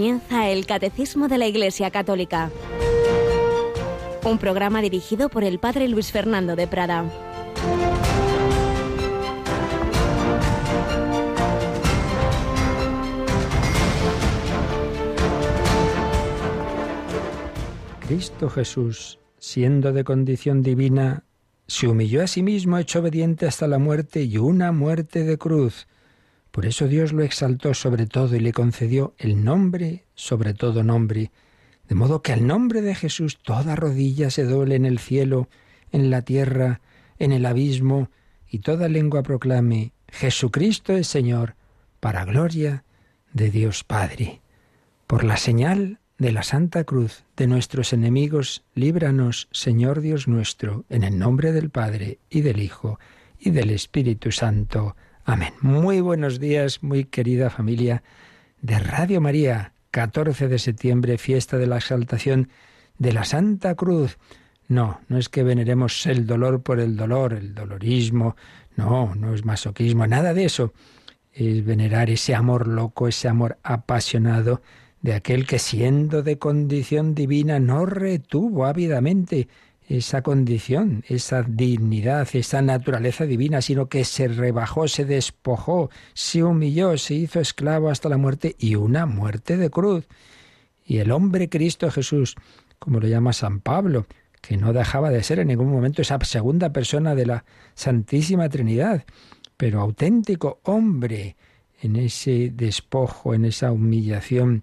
comienza el Catecismo de la Iglesia Católica, un programa dirigido por el Padre Luis Fernando de Prada. Cristo Jesús, siendo de condición divina, se humilló a sí mismo, hecho obediente hasta la muerte y una muerte de cruz. Por eso Dios lo exaltó sobre todo y le concedió el nombre sobre todo nombre, de modo que al nombre de Jesús toda rodilla se doble en el cielo, en la tierra, en el abismo, y toda lengua proclame, Jesucristo es Señor, para gloria de Dios Padre. Por la señal de la Santa Cruz de nuestros enemigos, líbranos, Señor Dios nuestro, en el nombre del Padre y del Hijo y del Espíritu Santo. Amén. Muy buenos días, muy querida familia de Radio María, 14 de septiembre, fiesta de la exaltación de la Santa Cruz. No, no es que veneremos el dolor por el dolor, el dolorismo, no, no es masoquismo, nada de eso. Es venerar ese amor loco, ese amor apasionado de aquel que siendo de condición divina no retuvo ávidamente esa condición, esa dignidad, esa naturaleza divina, sino que se rebajó, se despojó, se humilló, se hizo esclavo hasta la muerte y una muerte de cruz. Y el hombre Cristo Jesús, como lo llama San Pablo, que no dejaba de ser en ningún momento esa segunda persona de la Santísima Trinidad, pero auténtico hombre, en ese despojo, en esa humillación,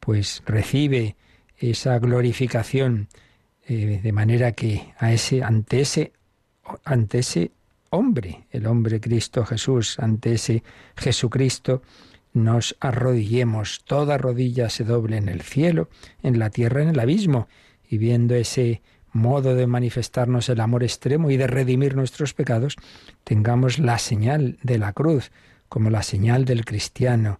pues recibe esa glorificación eh, de manera que a ese, ante ese, ante ese hombre, el hombre Cristo Jesús, ante ese Jesucristo, nos arrodillemos, toda rodilla se doble en el cielo, en la tierra, en el abismo, y viendo ese modo de manifestarnos el amor extremo y de redimir nuestros pecados, tengamos la señal de la cruz como la señal del cristiano,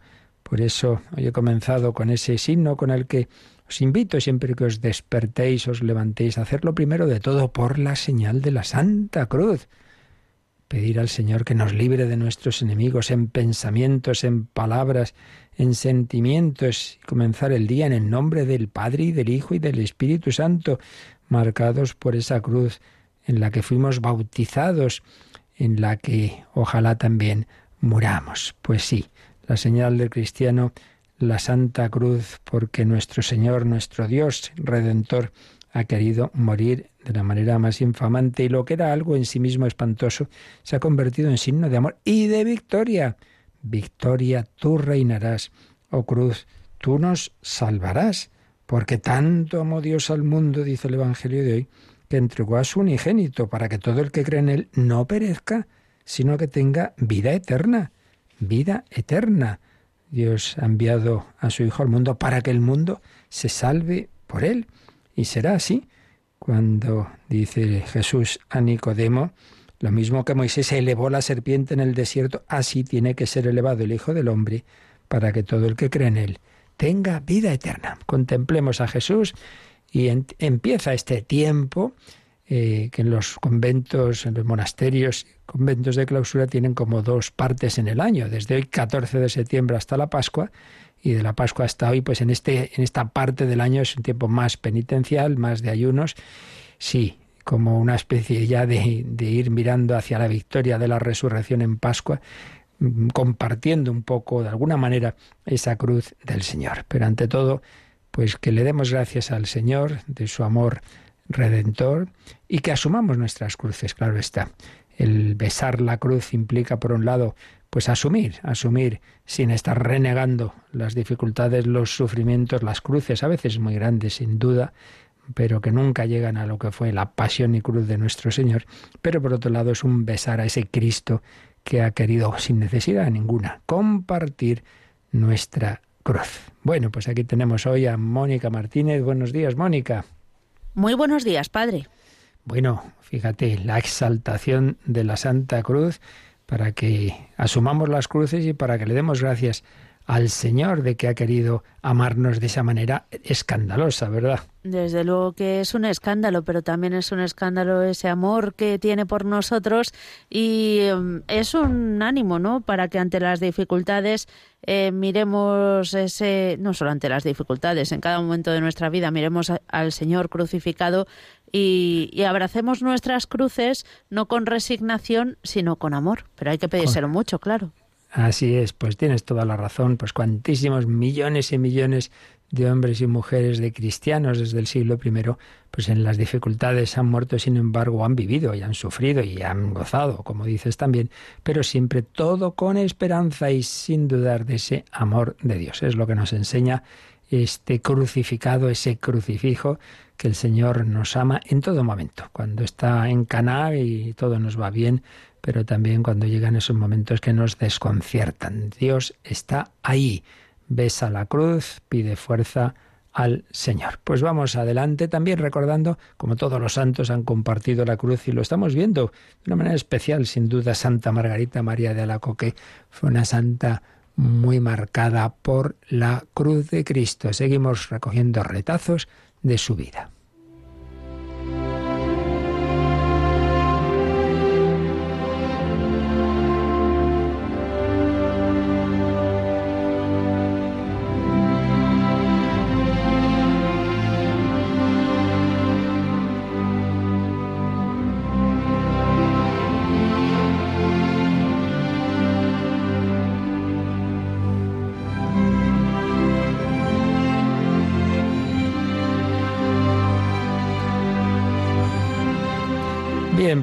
por eso hoy he comenzado con ese signo con el que os invito siempre que os despertéis, os levantéis, a hacerlo primero de todo por la señal de la Santa Cruz. Pedir al Señor que nos libre de nuestros enemigos en pensamientos, en palabras, en sentimientos, y comenzar el día en el nombre del Padre y del Hijo y del Espíritu Santo, marcados por esa cruz en la que fuimos bautizados, en la que ojalá también muramos. Pues sí, la señal del cristiano, la Santa Cruz, porque nuestro Señor, nuestro Dios Redentor, ha querido morir de la manera más infamante y lo que era algo en sí mismo espantoso se ha convertido en signo de amor y de victoria. Victoria, tú reinarás, oh cruz, tú nos salvarás, porque tanto amó Dios al mundo, dice el Evangelio de hoy, que entregó a su unigénito para que todo el que cree en él no perezca, sino que tenga vida eterna vida eterna. Dios ha enviado a su Hijo al mundo para que el mundo se salve por él. Y será así cuando dice Jesús a Nicodemo, lo mismo que Moisés elevó la serpiente en el desierto, así tiene que ser elevado el Hijo del Hombre para que todo el que cree en él tenga vida eterna. Contemplemos a Jesús y empieza este tiempo eh, que en los conventos, en los monasterios, conventos de clausura tienen como dos partes en el año, desde hoy 14 de septiembre hasta la Pascua, y de la Pascua hasta hoy, pues en, este, en esta parte del año es un tiempo más penitencial, más de ayunos, sí, como una especie ya de, ir mirando hacia la victoria de la resurrección en Pascua, mm, compartiendo un poco, de alguna manera, esa cruz del Señor. Pero ante todo, pues que le demos gracias al Señor de su amor redentor y que asumamos nuestras cruces, claro está. El besar la cruz implica, por un lado, pues asumir, asumir sin estar renegando las dificultades, los sufrimientos, las cruces, a veces muy grandes, sin duda, pero que nunca llegan a lo que fue la pasión y cruz de nuestro Señor. Pero por otro lado es un besar a ese Cristo que ha querido, sin necesidad ninguna, compartir nuestra cruz. Bueno, pues aquí tenemos hoy a Mónica Martínez. Buenos días, Mónica. Muy buenos días, Padre. Bueno, fíjate, la exaltación de la Santa Cruz para que asumamos las cruces y para que le demos gracias al Señor de que ha querido amarnos de esa manera escandalosa, ¿verdad? Desde luego que es un escándalo, pero también es un escándalo ese amor que tiene por nosotros y em, es un ánimo, ¿no? Para que ante las dificultades eh, miremos ese, no solo ante las dificultades, en cada momento de nuestra vida miremos al Señor crucificado y, abracemos nuestras cruces no con resignación, sino con amor. Pero hay que pedírselo mucho, claro. Así es, pues tienes toda la razón, pues cuantísimos millones y millones de hombres y mujeres, de cristianos desde el siglo I, pues en las dificultades han muerto, sin embargo, han vivido y han sufrido y han gozado, como dices también, pero siempre todo con esperanza y sin dudar de ese amor de Dios. Es lo que nos enseña este crucificado, ese crucifijo, que el Señor nos ama en todo momento, cuando está en Caná y todo nos va bien, pero también cuando llegan esos momentos que nos desconciertan. Dios está ahí, besa la cruz, pide fuerza al Señor. Pues vamos adelante también recordando como todos los santos han compartido la cruz y lo estamos viendo de una manera especial, sin duda, Santa Margarita María de Alacoque fue una santa muy marcada por la cruz de Cristo. Seguimos recogiendo retazos de su vida.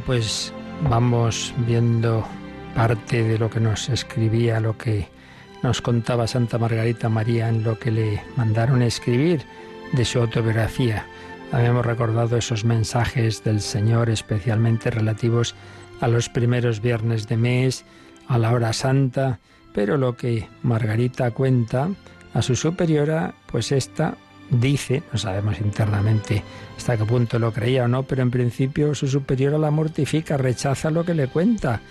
Pues vamos viendo parte de lo que nos escribía, lo que nos contaba Santa Margarita María en lo que le mandaron escribir de su autobiografía. Habíamos recordado esos mensajes del Señor especialmente relativos a los primeros viernes de mes, a la hora santa, pero lo que Margarita cuenta a su superiora, pues esta dice, no sabemos internamente hasta qué punto lo creía o no, pero en principio su superiora la mortifica, rechaza lo que le cuenta.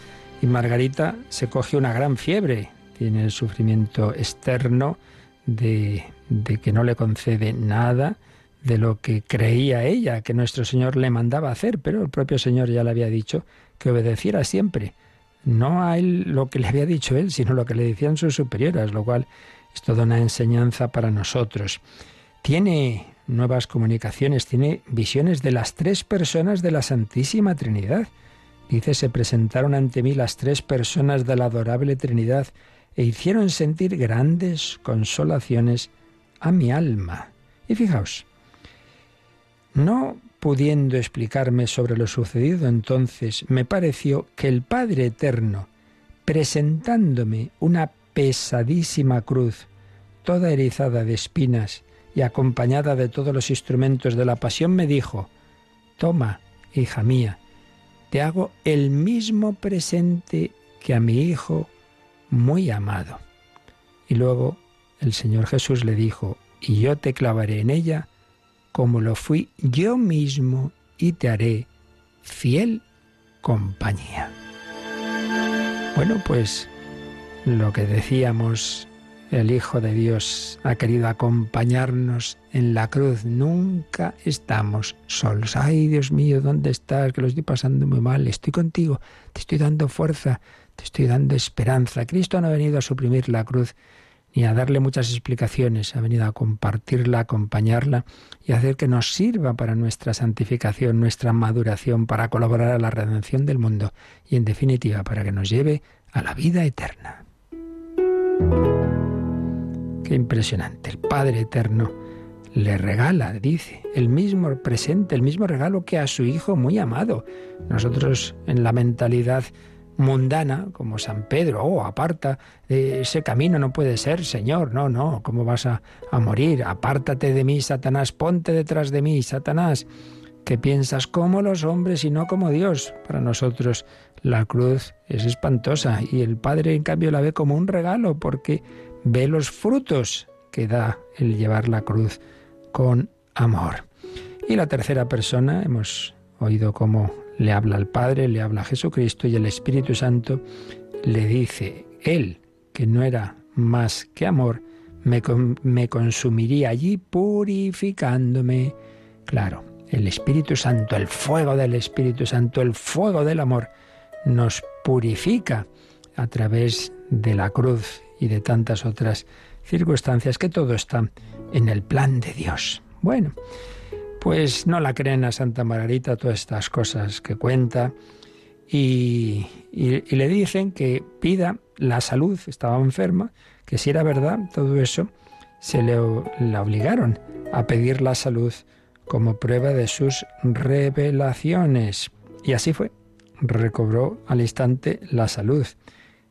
Y Margarita se coge una gran fiebre, tiene el sufrimiento externo de, de que no le concede nada de lo que creía ella que nuestro Señor le mandaba hacer, pero el propio Señor ya le había dicho que obedeciera siempre, no a él lo que le había dicho él, sino lo que le decían sus superioras, lo cual es toda una enseñanza para nosotros tiene nuevas comunicaciones, tiene visiones de las tres personas de la Santísima Trinidad. Dice, se presentaron ante mí las tres personas de la adorable Trinidad e hicieron sentir grandes consolaciones a mi alma. Y fijaos, no pudiendo explicarme sobre lo sucedido entonces, me pareció que el Padre Eterno, presentándome una pesadísima cruz, toda erizada de espinas, y acompañada de todos los instrumentos de la pasión, me dijo, Toma, hija mía, te hago el mismo presente que a mi hijo muy amado. Y luego el Señor Jesús le dijo, y yo te clavaré en ella como lo fui yo mismo y te haré fiel compañía. Bueno, pues lo que decíamos el Hijo de Dios ha querido acompañarnos en la cruz. Nunca estamos solos. Ay, Dios mío, ¿dónde estás? Que lo estoy pasando muy mal. Estoy contigo. Te estoy dando fuerza. Te estoy dando esperanza. Cristo no ha venido a suprimir la cruz ni a darle muchas explicaciones. Ha venido a compartirla, acompañarla y a hacer que nos sirva para nuestra santificación, nuestra maduración, para colaborar a la redención del mundo y, en definitiva, para que nos lleve a la vida eterna impresionante. El Padre Eterno le regala, dice, el mismo presente, el mismo regalo que a su Hijo muy amado. Nosotros en la mentalidad mundana, como San Pedro, oh, aparta, ese camino no puede ser, Señor, no, no, ¿cómo vas a, a morir? Apártate de mí, Satanás, ponte detrás de mí, Satanás, que piensas como los hombres y no como Dios. Para nosotros la cruz es espantosa y el Padre en cambio la ve como un regalo porque ve los frutos que da el llevar la cruz con amor. Y la tercera persona, hemos oído cómo le habla al Padre, le habla a Jesucristo y el Espíritu Santo le dice, Él, que no era más que amor, me, me consumiría allí purificándome. Claro, el Espíritu Santo, el fuego del Espíritu Santo, el fuego del amor, nos purifica a través de la cruz y de tantas otras circunstancias que todo está en el plan de Dios. Bueno, pues no la creen a Santa Margarita todas estas cosas que cuenta y, le dicen que pida la salud, estaba enferma, que si era verdad todo eso, se le, le obligaron a pedir la salud como prueba de sus revelaciones. Y así fue, recobró al instante la salud.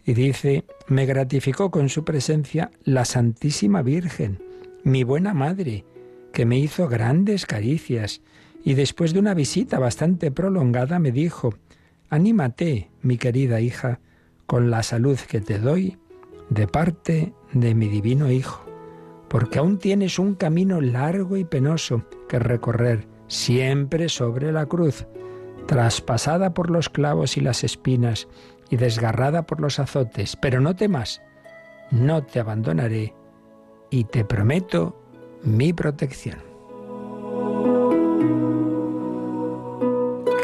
Y dice, me gratificó con su presencia la Santísima Virgen, mi buena madre, que me hizo grandes caricias, y después de una visita bastante prolongada me dijo, anímate, mi querida hija, con la salud que te doy de parte de mi divino Hijo, porque aún tienes un camino largo y penoso que recorrer, siempre sobre la cruz, traspasada por los clavos y las espinas, y desgarrada por los azotes, pero no temas, no te abandonaré y te prometo mi protección.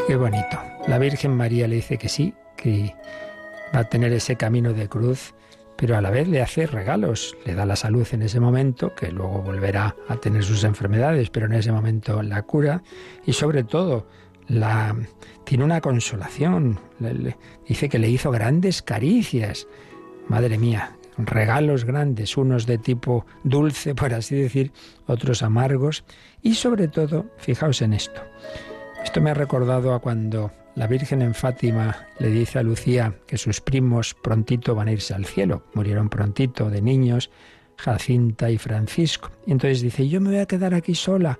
Qué bonito. La Virgen María le dice que sí, que va a tener ese camino de cruz, pero a la vez le hace regalos, le da la salud en ese momento, que luego volverá a tener sus enfermedades, pero en ese momento la cura y sobre todo la, tiene una consolación. dice que le hizo grandes caricias. Madre mía, regalos grandes, unos de tipo dulce, por así decir, otros amargos. Y sobre todo, fijaos en esto. Esto me ha recordado a cuando la Virgen en Fátima le dice a Lucía que sus primos prontito van a irse al cielo. Murieron prontito de niños, Jacinta y Francisco. Y entonces dice, yo me voy a quedar aquí sola.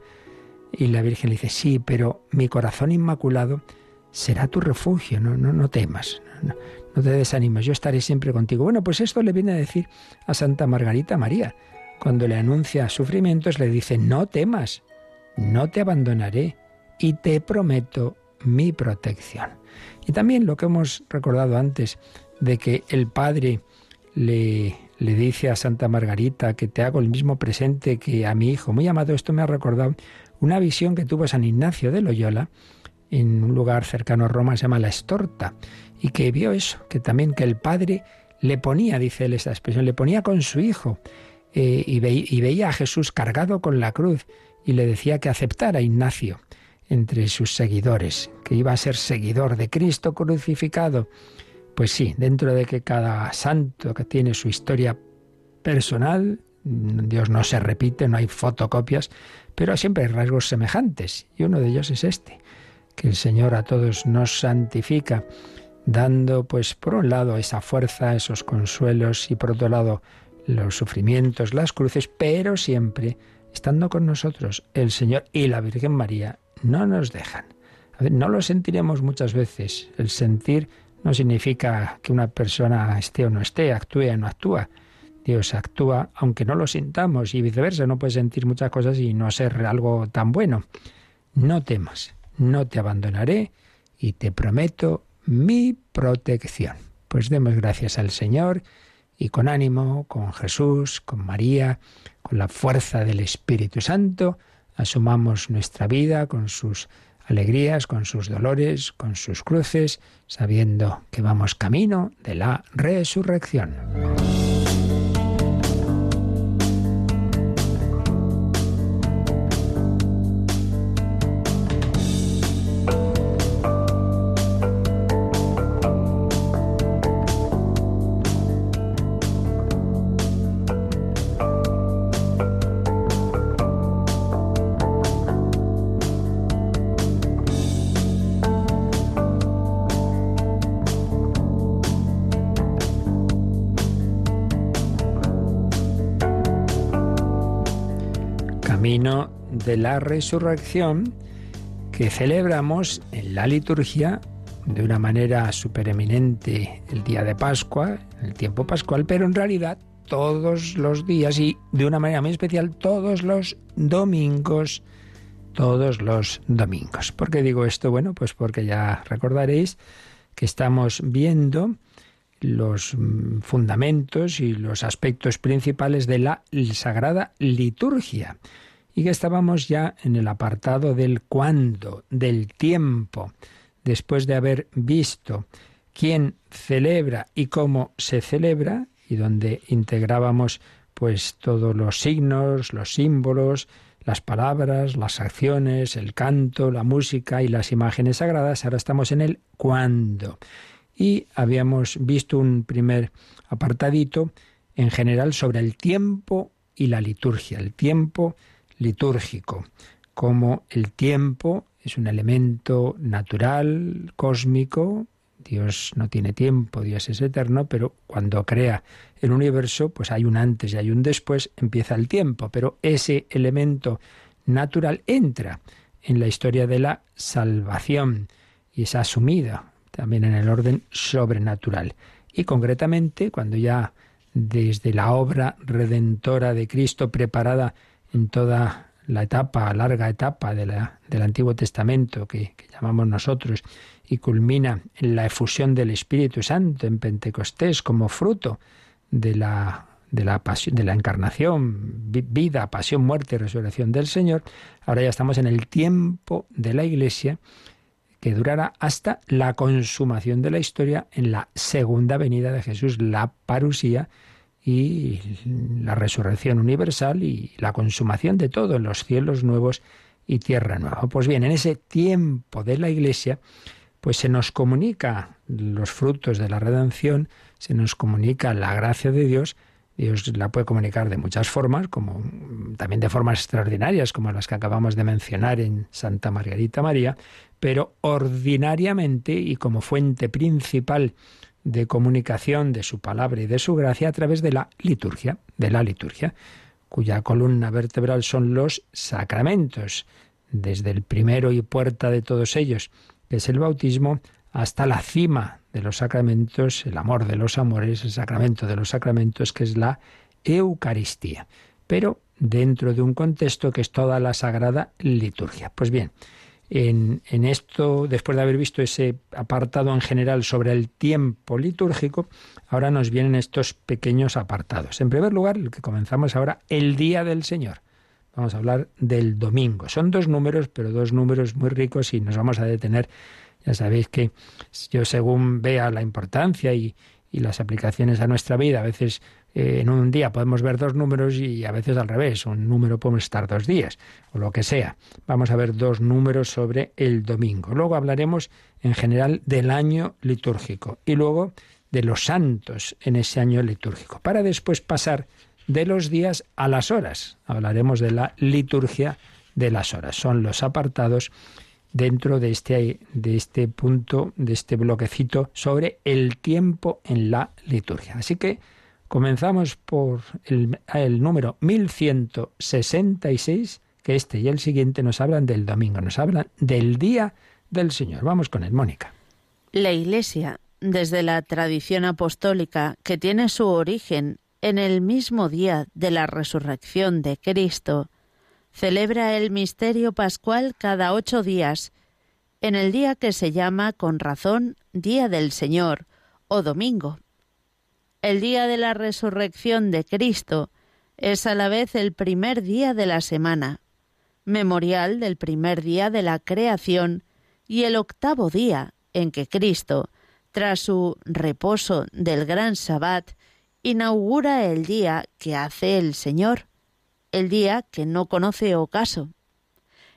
Y la Virgen le dice, sí, pero mi corazón inmaculado será tu refugio, no, no, no temas, no, te desanimes, yo estaré siempre contigo. Bueno, pues esto le viene a decir a Santa Margarita María. Cuando le anuncia sufrimientos, le dice, no temas, no te abandonaré y te prometo mi protección. Y también lo que hemos recordado antes, de que el Padre le, le dice a Santa Margarita que te hago el mismo presente que a mi hijo. Muy amado, esto me ha recordado una visión que tuvo San Ignacio de Loyola en un lugar cercano a Roma, se llama La Estorta, y que vio eso, que también que el padre le ponía, dice él esta expresión, le ponía con su hijo eh, y, y veía a Jesús cargado con la cruz y le decía que aceptara a Ignacio entre sus seguidores, que iba a ser seguidor de Cristo crucificado. Pues sí, dentro de que cada santo que tiene su historia personal, Dios no se repite, no hay fotocopias, pero siempre hay rasgos semejantes, y uno de ellos es este, que el Señor a todos nos santifica, dando pues por un lado esa fuerza, esos consuelos, y por otro lado los sufrimientos, las cruces, pero siempre estando con nosotros el Señor y la Virgen María no nos dejan. no lo sentiremos muchas veces. El sentir no significa que una persona esté o no esté, actúe o no actúa. Dios actúa aunque no lo sintamos y viceversa, no puedes sentir muchas cosas y no ser algo tan bueno. No temas, no te abandonaré y te prometo mi protección. Pues demos gracias al Señor y con ánimo, con Jesús, con María, con la fuerza del Espíritu Santo, asumamos nuestra vida con sus alegrías, con sus dolores, con sus cruces, sabiendo que vamos camino de la resurrección. De la resurrección que celebramos en la liturgia de una manera supereminente el día de Pascua, el tiempo pascual, pero en realidad todos los días y de una manera muy especial todos los domingos, todos los domingos. ¿Por qué digo esto? Bueno, pues porque ya recordaréis que estamos viendo los mm, fundamentos y los aspectos principales de la sagrada liturgia y que estábamos ya en el apartado del cuándo, del tiempo, después de haber visto quién celebra y cómo se celebra, y donde integrábamos pues todos los signos, los símbolos, las palabras, las acciones, el canto, la música y las imágenes sagradas, ahora estamos en el cuándo. Y habíamos visto un primer apartadito en general sobre el tiempo y la liturgia, el tiempo litúrgico, como el tiempo es un elemento natural, cósmico, Dios no tiene tiempo, Dios es eterno, pero cuando crea el universo, pues hay un antes y hay un después, empieza el tiempo, pero ese elemento natural entra en la historia de la salvación y es asumida también en el orden sobrenatural. Y concretamente, cuando ya desde la obra redentora de Cristo preparada en toda la etapa, larga etapa de la, del Antiguo Testamento que, llamamos nosotros, y culmina en la efusión del Espíritu Santo en Pentecostés como fruto de la de la, pasión, de la encarnación, vida, pasión, muerte y resurrección del Señor, ahora ya estamos en el tiempo de la Iglesia que durará hasta la consumación de la historia en la segunda venida de Jesús, la parusía, y la resurrección universal y la consumación de todo en los cielos nuevos y tierra nueva. Pues bien, en ese tiempo de la Iglesia, pues se nos comunica los frutos de la redención, se nos comunica la gracia de Dios. Dios la puede comunicar de muchas formas, como también de formas extraordinarias, como las que acabamos de mencionar en Santa Margarita María, pero ordinariamente y como fuente principal de comunicación de su palabra y de su gracia a través de la liturgia, de la liturgia, cuya columna vertebral son los sacramentos, desde el primero y puerta de todos ellos, que es el bautismo, hasta la cima de los sacramentos, el amor de los amores, el sacramento de los sacramentos, que es la Eucaristía, pero dentro de un contexto que es toda la sagrada liturgia. Pues bien, en, esto, después de haber visto ese apartado en general sobre el tiempo litúrgico, ahora nos vienen estos pequeños apartados. En primer lugar, el que comenzamos ahora, el Día del Señor. Vamos a hablar del domingo. Son dos números, pero dos números muy ricos y nos vamos a detener. Ya sabéis que yo según vea la importancia y las aplicaciones a nuestra vida, a veces eh, en un día podemos ver dos números y a veces al revés, un número podemos estar dos días o lo que sea. Vamos a ver dos números sobre el domingo. Luego hablaremos en general del año litúrgico y luego de los santos en ese año litúrgico, para después pasar de los días a las horas. Hablaremos de la liturgia de las horas. Son los apartados dentro de este, de este punto, de este bloquecito sobre el tiempo en la liturgia. Así que Comenzamos por el, el número 1166, que este y el siguiente nos hablan del domingo, nos hablan del día del Señor. Vamos con él, Mónica. La Iglesia, desde la tradición apostólica que tiene su origen en el mismo día de la resurrección de Cristo, celebra el misterio pascual cada ocho días, en el día que se llama con razón Día del Señor o Domingo, el día de la resurrección de Cristo es a la vez el primer día de la semana, memorial del primer día de la creación y el octavo día en que Cristo, tras su reposo del gran sabbat, inaugura el día que hace el Señor, el día que no conoce ocaso.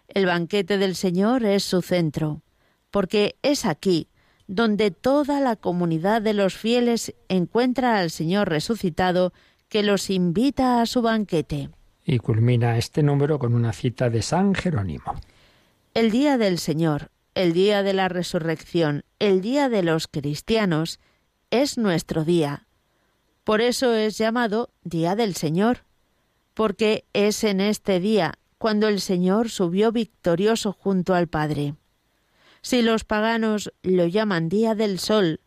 El banquete del Señor es su centro, porque es aquí donde toda la comunidad de los fieles encuentra al Señor resucitado que los invita a su banquete. Y culmina este número con una cita de San Jerónimo. El día del Señor, el día de la resurrección, el día de los cristianos, es nuestro día. Por eso es llamado Día del Señor, porque es en este día cuando el Señor subió victorioso junto al Padre. Si los paganos lo llaman Día del Sol,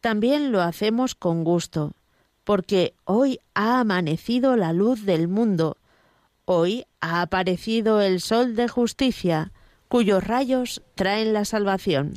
también lo hacemos con gusto, porque hoy ha amanecido la luz del mundo, hoy ha aparecido el Sol de justicia, cuyos rayos traen la salvación.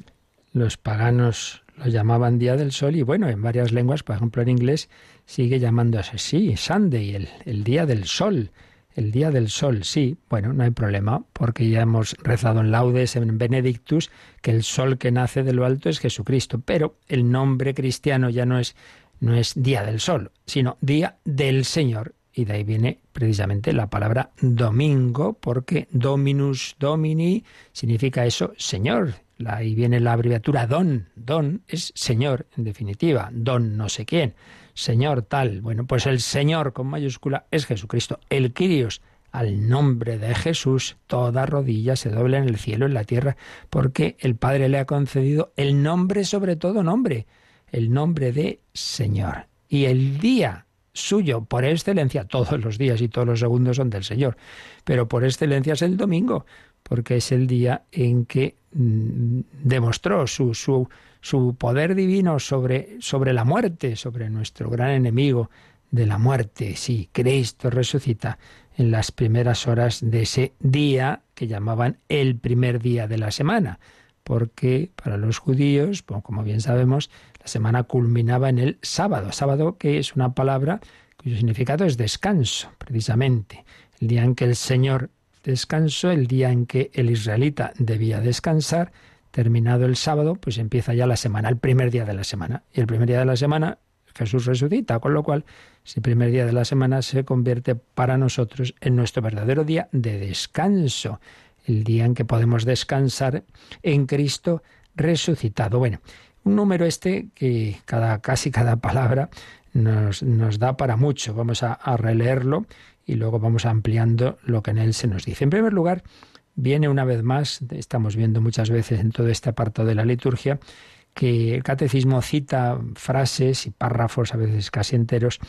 Los paganos lo llamaban Día del Sol y bueno, en varias lenguas, por ejemplo en inglés, sigue llamándose así, Sunday, el, el Día del Sol. El Día del Sol, sí, bueno, no hay problema, porque ya hemos rezado en laudes, en Benedictus, que el sol que nace de lo alto es Jesucristo, pero el nombre cristiano ya no es, no es Día del Sol, sino Día del Señor. Y de ahí viene precisamente la palabra domingo, porque Dominus Domini significa eso, Señor. Ahí viene la abreviatura Don. Don es Señor, en definitiva. Don no sé quién. Señor tal. Bueno, pues el Señor con mayúscula es Jesucristo. El Kyrios, al nombre de Jesús, toda rodilla se doble en el cielo en la tierra, porque el Padre le ha concedido el nombre sobre todo nombre, el nombre de Señor. Y el día suyo, por excelencia, todos los días y todos los segundos son del Señor, pero por excelencia es el domingo, porque es el día en que mm, demostró su, su, su poder divino sobre, sobre la muerte, sobre nuestro gran enemigo de la muerte. Sí, Cristo resucita en las primeras horas de ese día que llamaban el primer día de la semana, porque para los judíos, como bien sabemos, la semana culminaba en el sábado, sábado que es una palabra cuyo significado es descanso, precisamente, el día en que el Señor descanso, el día en que el israelita debía descansar, terminado el sábado, pues empieza ya la semana, el primer día de la semana. Y el primer día de la semana Jesús resucita, con lo cual ese primer día de la semana se convierte para nosotros en nuestro verdadero día de descanso, el día en que podemos descansar en Cristo resucitado. Bueno, un número este que cada, casi cada palabra nos, nos da para mucho. Vamos a releerlo y luego vamos ampliando lo que en él se nos dice. En primer lugar, viene una vez más, estamos viendo muchas veces en todo este apartado de la liturgia, que el catecismo cita frases y párrafos, a veces casi enteros,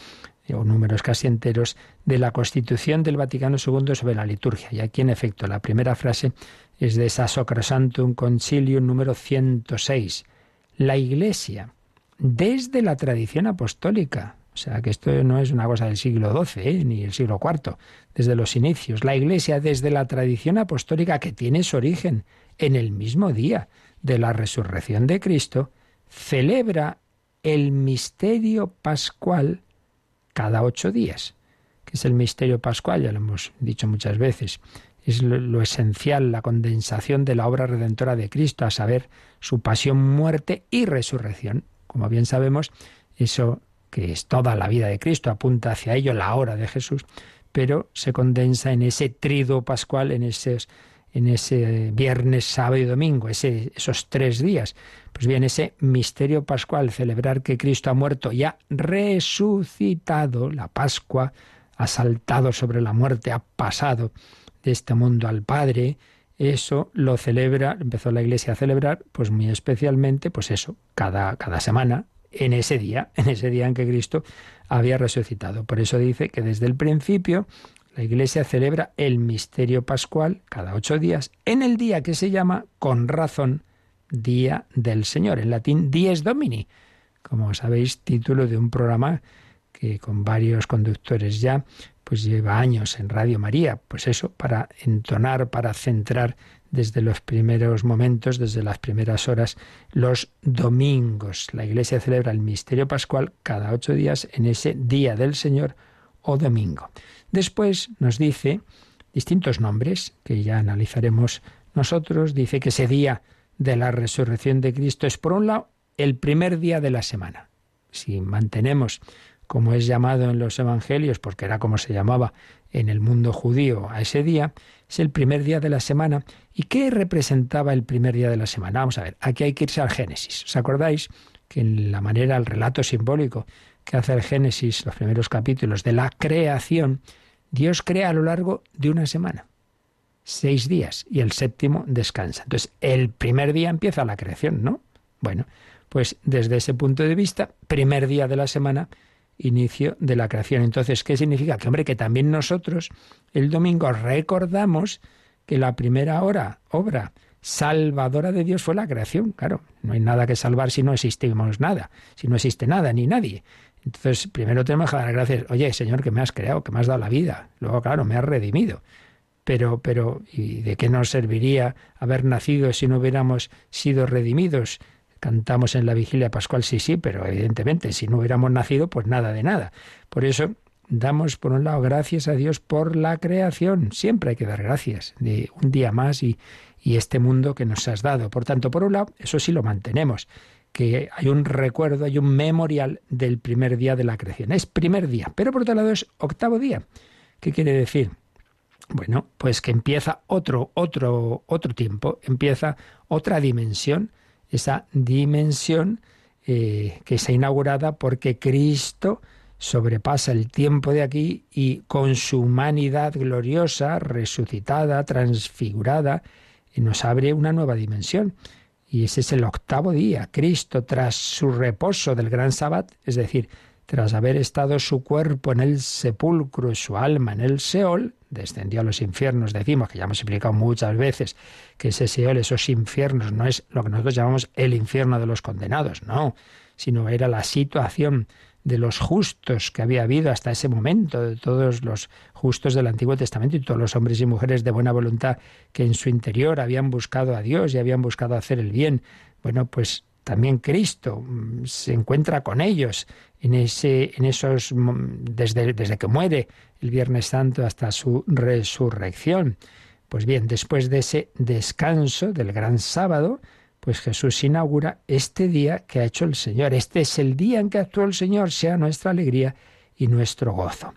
o números casi enteros, de la Constitución del Vaticano II sobre la liturgia. Y aquí, en efecto, la primera frase es de esa Sacrosantum Concilium número 106. La Iglesia, desde la tradición apostólica, o sea, que esto no es una cosa del siglo XII ¿eh? ni el siglo IV, desde los inicios. La Iglesia, desde la tradición apostólica que tiene su origen en el mismo día de la resurrección de Cristo, celebra el misterio pascual cada ocho días. ¿Qué es el misterio pascual? Ya lo hemos dicho muchas veces. Es lo esencial, la condensación de la obra redentora de Cristo, a saber, su pasión, muerte y resurrección. Como bien sabemos, eso que es toda la vida de Cristo, apunta hacia ello la hora de Jesús, pero se condensa en ese trido pascual, en ese, en ese viernes, sábado y domingo, esos tres días. Pues bien, ese misterio pascual, celebrar que Cristo ha muerto y ha resucitado, la Pascua ha saltado sobre la muerte, ha pasado de este mundo al Padre, eso lo celebra, empezó la Iglesia a celebrar, pues muy especialmente, pues eso, cada, cada semana, en ese día, en ese día en que Cristo había resucitado. Por eso dice que desde el principio la Iglesia celebra el misterio pascual cada ocho días, en el día que se llama, con razón, Día del Señor, en latín Dies Domini, como sabéis, título de un programa que con varios conductores ya, pues lleva años en Radio María, pues eso, para entonar, para centrar desde los primeros momentos, desde las primeras horas, los domingos. La Iglesia celebra el misterio pascual cada ocho días en ese día del Señor o domingo. Después nos dice distintos nombres que ya analizaremos nosotros. Dice que ese día de la resurrección de Cristo es, por un lado, el primer día de la semana. Si mantenemos como es llamado en los evangelios, porque era como se llamaba en el mundo judío a ese día, es el primer día de la semana. ¿Y qué representaba el primer día de la semana? Vamos a ver, aquí hay que irse al Génesis. ¿Os acordáis que en la manera, el relato simbólico que hace el Génesis, los primeros capítulos de la creación, Dios crea a lo largo de una semana, seis días, y el séptimo descansa. Entonces, el primer día empieza la creación, ¿no? Bueno, pues desde ese punto de vista, primer día de la semana, inicio de la creación. Entonces, ¿qué significa? Que, hombre, que también nosotros el domingo recordamos que la primera hora, obra salvadora de Dios fue la creación. Claro, no hay nada que salvar si no existimos nada, si no existe nada ni nadie. Entonces, primero tenemos que dar gracias. Oye, Señor, que me has creado, que me has dado la vida. Luego, claro, me has redimido. Pero, pero, ¿y de qué nos serviría haber nacido si no hubiéramos sido redimidos? Cantamos en la vigilia pascual, sí, sí, pero evidentemente si no hubiéramos nacido, pues nada de nada. Por eso damos por un lado gracias a Dios por la creación. Siempre hay que dar gracias de un día más y, y este mundo que nos has dado. Por tanto, por un lado, eso sí lo mantenemos, que hay un recuerdo, hay un memorial del primer día de la creación. Es primer día, pero por otro lado es octavo día. ¿Qué quiere decir? Bueno, pues que empieza otro, otro, otro tiempo, empieza otra dimensión, esa dimensión eh, que está inaugurada porque Cristo sobrepasa el tiempo de aquí y con su humanidad gloriosa, resucitada, transfigurada, nos abre una nueva dimensión. Y ese es el octavo día. Cristo, tras su reposo del gran sábado, es decir, tras haber estado su cuerpo en el sepulcro y su alma en el Seol, descendió a los infiernos. Decimos, que ya hemos explicado muchas veces, que ese Seol, esos infiernos, no es lo que nosotros llamamos el infierno de los condenados, no, sino era la situación de los justos que había habido hasta ese momento, de todos los justos del Antiguo Testamento y todos los hombres y mujeres de buena voluntad que en su interior habían buscado a Dios y habían buscado hacer el bien. Bueno, pues también Cristo mm, se encuentra con ellos en ese en esos desde, desde que muere el Viernes Santo hasta su resurrección. Pues bien, después de ese descanso del gran sábado, pues Jesús inaugura este día que ha hecho el Señor. Este es el día en que actuó el Señor, sea nuestra alegría y nuestro gozo.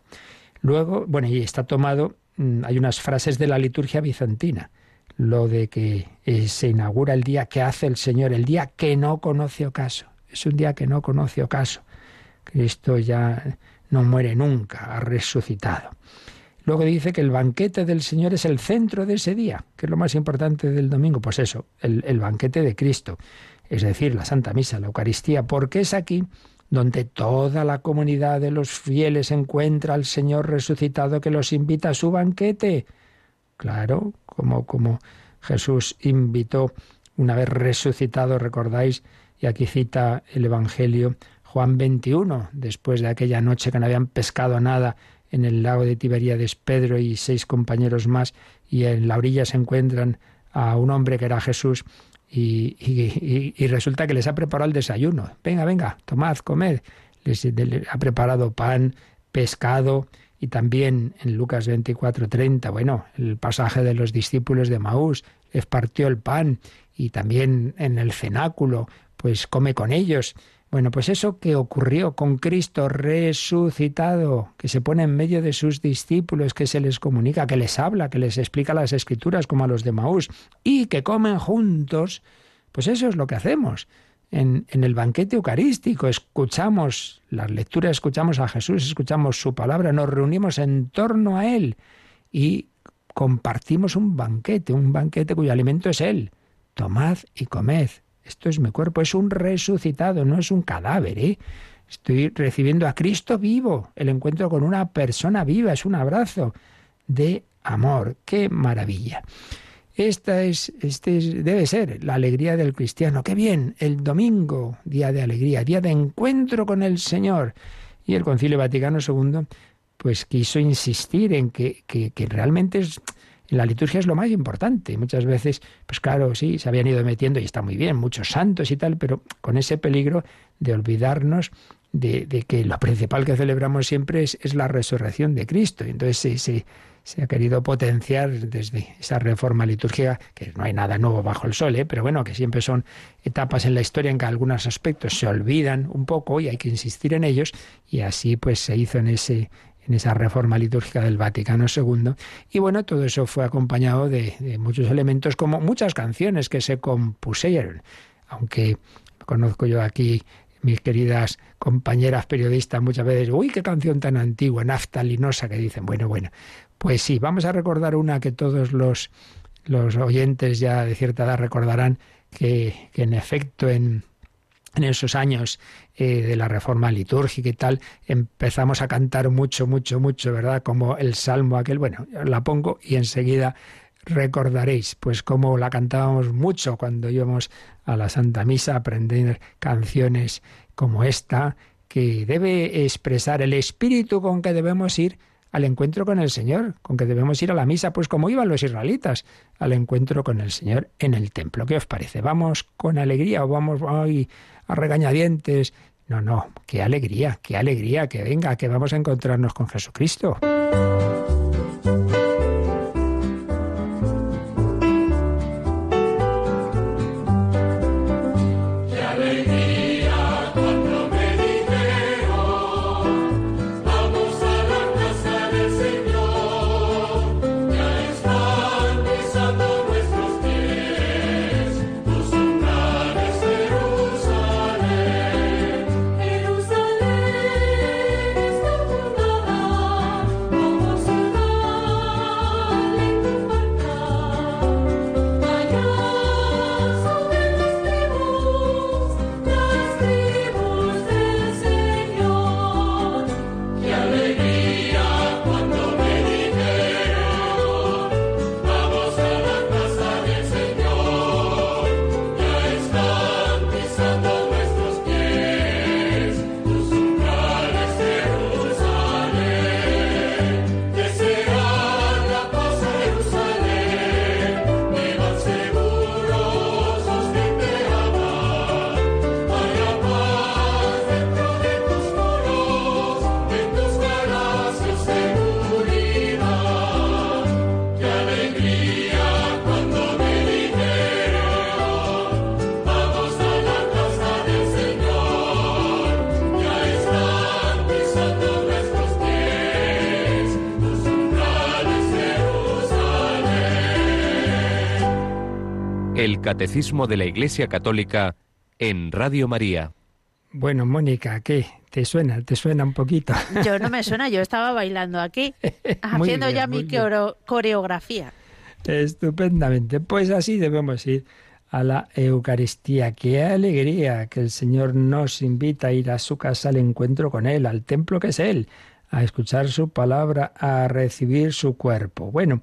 Luego, bueno, y está tomado, mm, hay unas frases de la liturgia bizantina, lo de que eh, se inaugura el día que hace el Señor, el día que no conoce ocaso. Es un día que no conoce ocaso. Cristo ya no muere nunca, ha resucitado. Luego dice que el banquete del Señor es el centro de ese día, que es lo más importante del domingo. Pues eso, el, el banquete de Cristo, es decir, la Santa Misa, la Eucaristía, porque es aquí donde toda la comunidad de los fieles encuentra al Señor resucitado que los invita a su banquete. Claro, como, como Jesús invitó una vez resucitado, recordáis, y aquí cita el Evangelio Juan 21, después de aquella noche que no habían pescado nada en el lago de Tiberíades Pedro y seis compañeros más, y en la orilla se encuentran a un hombre que era Jesús, y, y, resulta que les ha preparado el desayuno. Venga, venga, tomad, comed. Les, ha preparado pan, pescado, y también en Lucas 24, 30, bueno, el pasaje de los discípulos de Maús, les partió el pan, y también en el cenáculo, pues come con ellos. Bueno, pues eso que ocurrió con Cristo resucitado, que se pone en medio de sus discípulos, que se les comunica, que les habla, que les explica las escrituras como a los de Maús, y que comen juntos, pues eso es lo que hacemos. En, el banquete eucarístico escuchamos las lecturas, escuchamos a Jesús, escuchamos su palabra, nos reunimos en torno a Él y compartimos un banquete, un banquete cuyo alimento es Él. Tomad y comed, esto es mi cuerpo, es un resucitado, no es un cadáver. ¿eh? Estoy recibiendo a Cristo vivo, el encuentro con una persona viva, es un abrazo de amor. ¡Qué maravilla! Esta es, este debe ser la alegría del cristiano. ¡Qué bien! El domingo, día de alegría, día de encuentro con el Señor. Y el Concilio Vaticano II, pues quiso insistir en que, realmente es la liturgia es lo más importante. Muchas veces, pues claro, sí, se habían ido metiendo y está muy bien, muchos santos y tal, pero con ese peligro de olvidarnos de, que lo principal que celebramos siempre es, la resurrección de Cristo. Entonces se, ha querido potenciar desde esa reforma litúrgica, que no hay nada nuevo bajo el sol, ¿eh? pero bueno, que siempre son etapas en la historia en que algunos aspectos se olvidan un poco y hay que insistir en ellos, y así pues se hizo en ese, en esa reforma litúrgica del Vaticano II. Y bueno, todo eso fue acompañado de, muchos elementos, como muchas canciones que se compusieron. Aunque conozco yo aquí mis queridas compañeras periodistas muchas veces, uy, qué canción tan antigua, naftalinosa, que dicen, bueno, bueno, pues sí, vamos a recordar una que todos los, los oyentes ya de cierta edad recordarán, que, en efecto en, en esos años eh, de la reforma litúrgica y tal, empezamos a cantar mucho, mucho, mucho, ¿verdad? Como el salmo aquel, bueno, la pongo y enseguida recordaréis, pues como la cantábamos mucho cuando íbamos a la Santa Misa aprender canciones como esta, que debe expresar el espíritu con que debemos ir al encuentro con el Señor, con que debemos ir a la misa, pues como iban los israelitas, al encuentro con el Señor en el templo. ¿Qué os parece? ¿Vamos con alegría o vamos hoy a regañadientes? No, no, qué alegría, qué alegría, que venga, que vamos a encontrarnos con Jesucristo. Catecismo de la Iglesia Católica en Radio María. Bueno, Mónica, ¿qué? ¿Te suena? ¿Te suena un poquito? Yo no me suena, yo estaba bailando aquí, haciendo ya mi coreografía. Estupendamente. Pues así debemos ir a la Eucaristía. Qué alegría que el Señor nos invita a ir a su casa al encuentro con Él, al templo que es Él, a escuchar su palabra, a recibir su cuerpo. Bueno,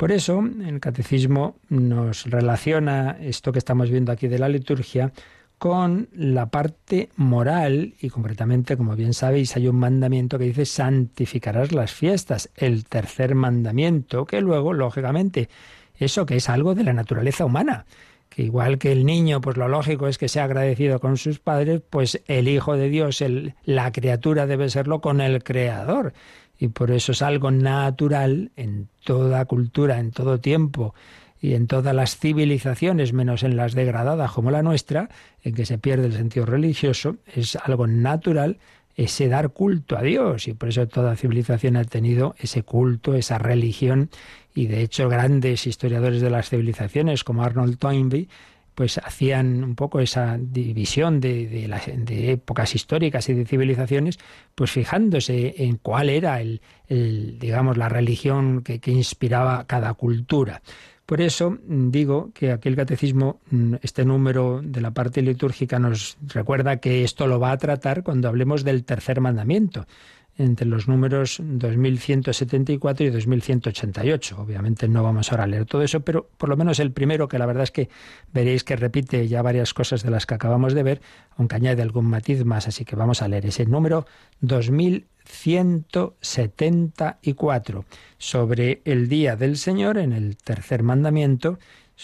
por eso el catecismo nos relaciona esto que estamos viendo aquí de la liturgia con la parte moral y concretamente, como bien sabéis, hay un mandamiento que dice santificarás las fiestas, el tercer mandamiento, que luego, lógicamente, eso que es algo de la naturaleza humana, que igual que el niño, pues lo lógico es que sea agradecido con sus padres, pues el Hijo de Dios, el, la criatura debe serlo con el Creador y por eso es algo natural en toda cultura, en todo tiempo y en todas las civilizaciones, menos en las degradadas como la nuestra, en que se pierde el sentido religioso, es algo natural ese dar culto a Dios. Y por eso toda civilización ha tenido ese culto, esa religión. Y de hecho grandes historiadores de las civilizaciones como Arnold Toynbee pues hacían un poco esa división de, de, épocas históricas y de civilizaciones, pues fijándose en cuál era el, digamos, la religión que, que, inspiraba cada cultura. Por eso mm, digo que aquí el catecismo, mm, este número de la parte litúrgica nos recuerda que esto lo va a tratar cuando hablemos del tercer mandamiento entre los números 2174 y 2188. Obviamente no vamos ahora a leer todo eso, pero por lo menos el primero, que la verdad es que veréis que repite ya varias cosas de las que acabamos de ver, aunque añade algún matiz más, así que vamos a leer ese número 2174 sobre el día del Señor en el tercer mandamiento.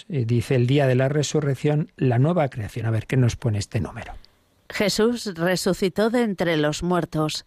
Eh, dice el día de la resurrección, la nueva creación. A ver qué nos pone este número. Jesús resucitó de entre los muertos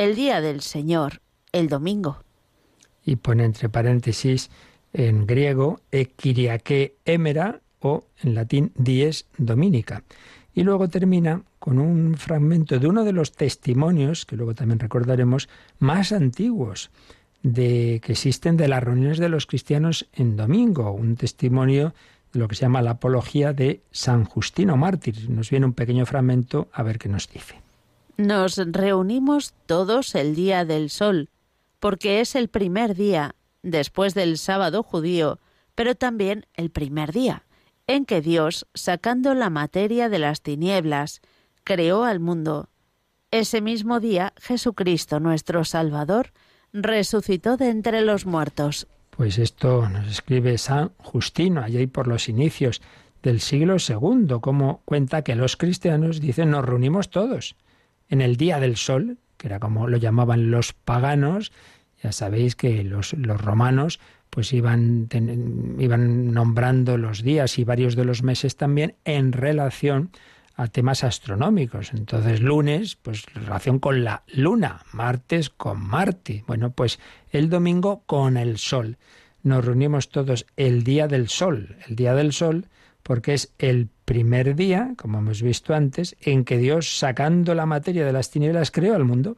el día del Señor, el domingo. Y pone entre paréntesis en griego ekiriake emera o en latín dies dominica. Y luego termina con un fragmento de uno de los testimonios, que luego también recordaremos, más antiguos de que existen de las reuniones de los cristianos en domingo, un testimonio de lo que se llama la apología de San Justino Mártir. Nos viene un pequeño fragmento a ver qué nos dice. Nos reunimos todos el día del sol, porque es el primer día, después del sábado judío, pero también el primer día, en que Dios, sacando la materia de las tinieblas, creó al mundo. Ese mismo día Jesucristo, nuestro Salvador, resucitó de entre los muertos. Pues esto nos escribe San Justino, allá por los inicios del siglo II, como cuenta que los cristianos dicen nos reunimos todos en el día del sol, que era como lo llamaban los paganos, ya sabéis que los, los romanos pues iban, iban nombrando los días y varios de los meses también en relación a temas astronómicos. Entonces, lunes, pues relación con la luna, martes con Marte. Bueno, pues el domingo con el sol. Nos reunimos todos el día del sol, el día del sol, porque es el primer día, como hemos visto antes, en que Dios, sacando la materia de las tinieblas, creó al mundo.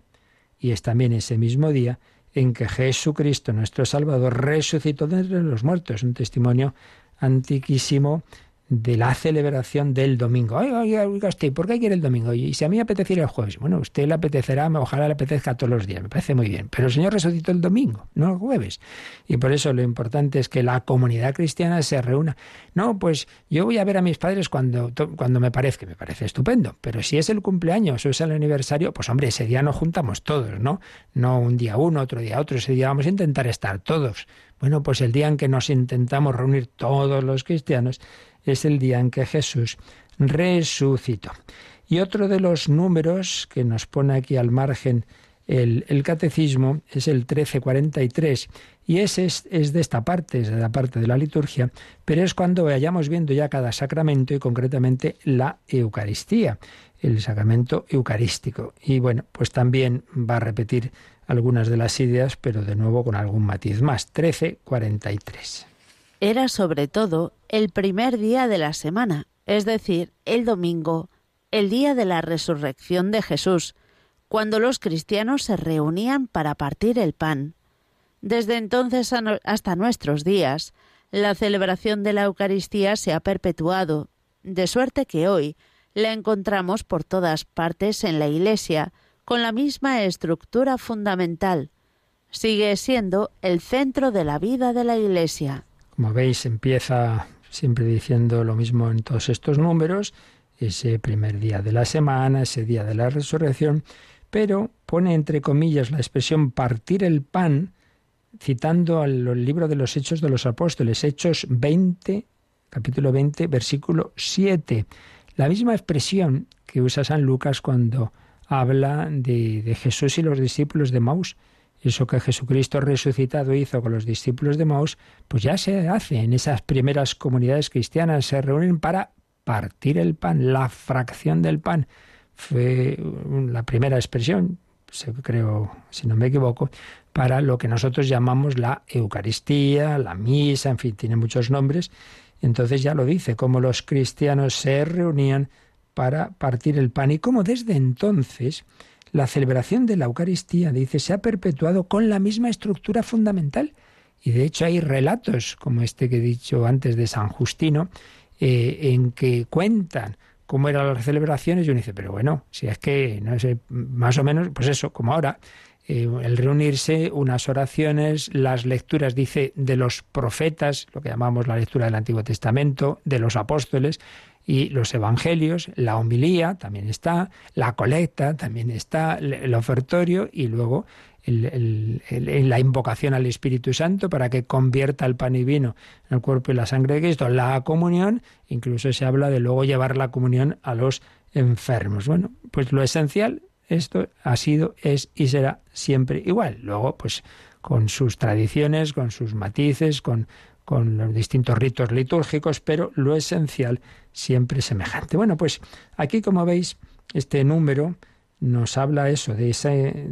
Y es también ese mismo día en que Jesucristo, nuestro Salvador, resucitó de entre los muertos. Un testimonio antiquísimo de la celebración del domingo. Oiga, oiga, oiga usted, ¿por qué quiere el domingo? Y si a mí me apeteciera el jueves, bueno, usted le apetecerá, ojalá le apetezca todos los días, me parece muy bien. Pero el Señor resucitó el domingo, no el jueves. Y por eso lo importante es que la comunidad cristiana se reúna. No, pues yo voy a ver a mis padres cuando, cuando me parezca, me parece estupendo. Pero si es el cumpleaños o es el aniversario, pues hombre, ese día nos juntamos todos, ¿no? No un día uno, otro día otro, ese día vamos a intentar estar todos. Bueno, pues el día en que nos intentamos reunir todos los cristianos, es el día en que Jesús resucitó. Y otro de los números que nos pone aquí al margen el, catecismo es el 1343 y ese es, es, de esta parte, es de la parte de la liturgia, pero es cuando vayamos viendo ya cada sacramento y concretamente la Eucaristía, el sacramento eucarístico. Y bueno, pues también va a repetir algunas de las ideas, pero de nuevo con algún matiz más. 1343 era sobre todo el primer día de la semana, es decir, el domingo, el día de la resurrección de Jesús, cuando los cristianos se reunían para partir el pan. Desde entonces hasta nuestros días, la celebración de la Eucaristía se ha perpetuado, de suerte que hoy la encontramos por todas partes en la Iglesia, con la misma estructura fundamental. Sigue siendo el centro de la vida de la Iglesia. Como veis, empieza siempre diciendo lo mismo en todos estos números, ese primer día de la semana, ese día de la resurrección, pero pone entre comillas la expresión partir el pan, citando al libro de los Hechos de los Apóstoles, Hechos 20, capítulo 20, versículo 7. La misma expresión que usa San Lucas cuando habla de, de Jesús y los discípulos de Maus eso que Jesucristo resucitado hizo con los discípulos de Maús, pues ya se hace en esas primeras comunidades cristianas, se reúnen para partir el pan, la fracción del pan. Fue la primera expresión, creo, si no me equivoco, para lo que nosotros llamamos la Eucaristía, la misa, en fin, tiene muchos nombres. Entonces ya lo dice, cómo los cristianos se reunían para partir el pan y cómo desde entonces la celebración de la Eucaristía, dice, se ha perpetuado con la misma estructura fundamental. Y de hecho hay relatos, como este que he dicho antes de San Justino, eh, en que cuentan cómo eran las celebraciones y uno dice, pero bueno, si es que, no sé, más o menos, pues eso, como ahora, eh, el reunirse, unas oraciones, las lecturas, dice, de los profetas, lo que llamamos la lectura del Antiguo Testamento, de los apóstoles, y los evangelios, la homilía también está, la colecta también está, el ofertorio y luego la invocación al Espíritu Santo para que convierta el pan y vino en el cuerpo y la sangre de Cristo, la comunión, incluso se habla de luego llevar la comunión a los enfermos. Bueno, pues lo esencial, esto ha sido, es y será siempre igual. Luego, pues con sus tradiciones, con sus matices, con con los distintos ritos litúrgicos, pero lo esencial siempre semejante. Bueno, pues aquí como veis, este número nos habla eso, de,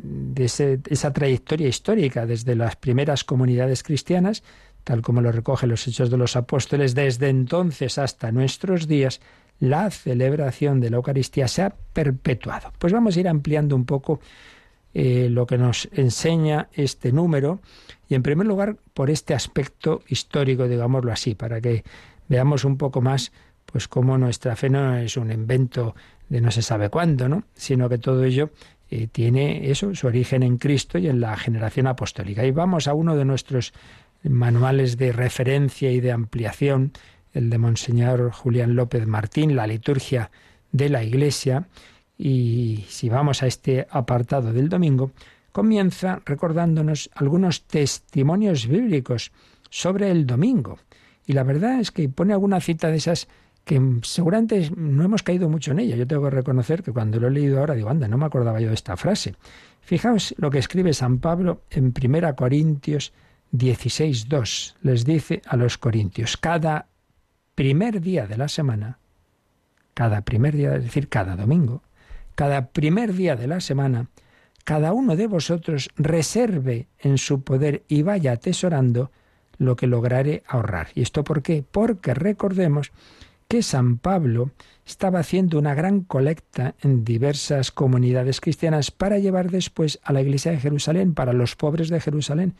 de esa trayectoria histórica desde las primeras comunidades cristianas, tal como lo recoge los Hechos de los Apóstoles, desde entonces hasta nuestros días, la celebración de la Eucaristía se ha perpetuado. Pues vamos a ir ampliando un poco eh, lo que nos enseña este número y en primer lugar por este aspecto histórico, digámoslo así, para que veamos un poco más pues cómo nuestra fe no es un invento de no se sabe cuándo, ¿no? sino que todo ello eh, tiene eso, su origen en Cristo y en la generación apostólica. Y vamos a uno de nuestros manuales de referencia y de ampliación, el de Monseñor Julián López Martín, la liturgia de la Iglesia. Y si vamos a este apartado del domingo, comienza recordándonos algunos testimonios bíblicos sobre el domingo. Y la verdad es que pone alguna cita de esas que seguramente no hemos caído mucho en ella. Yo tengo que reconocer que cuando lo he leído ahora digo, anda, no me acordaba yo de esta frase. Fijaos lo que escribe San Pablo en 1 Corintios 16.2. Les dice a los corintios, cada primer día de la semana, cada primer día, es decir, cada domingo, cada primer día de la semana, cada uno de vosotros reserve en su poder y vaya atesorando lo que lograre ahorrar. ¿Y esto por qué? Porque recordemos que San Pablo estaba haciendo una gran colecta en diversas comunidades cristianas para llevar después a la iglesia de Jerusalén, para los pobres de Jerusalén.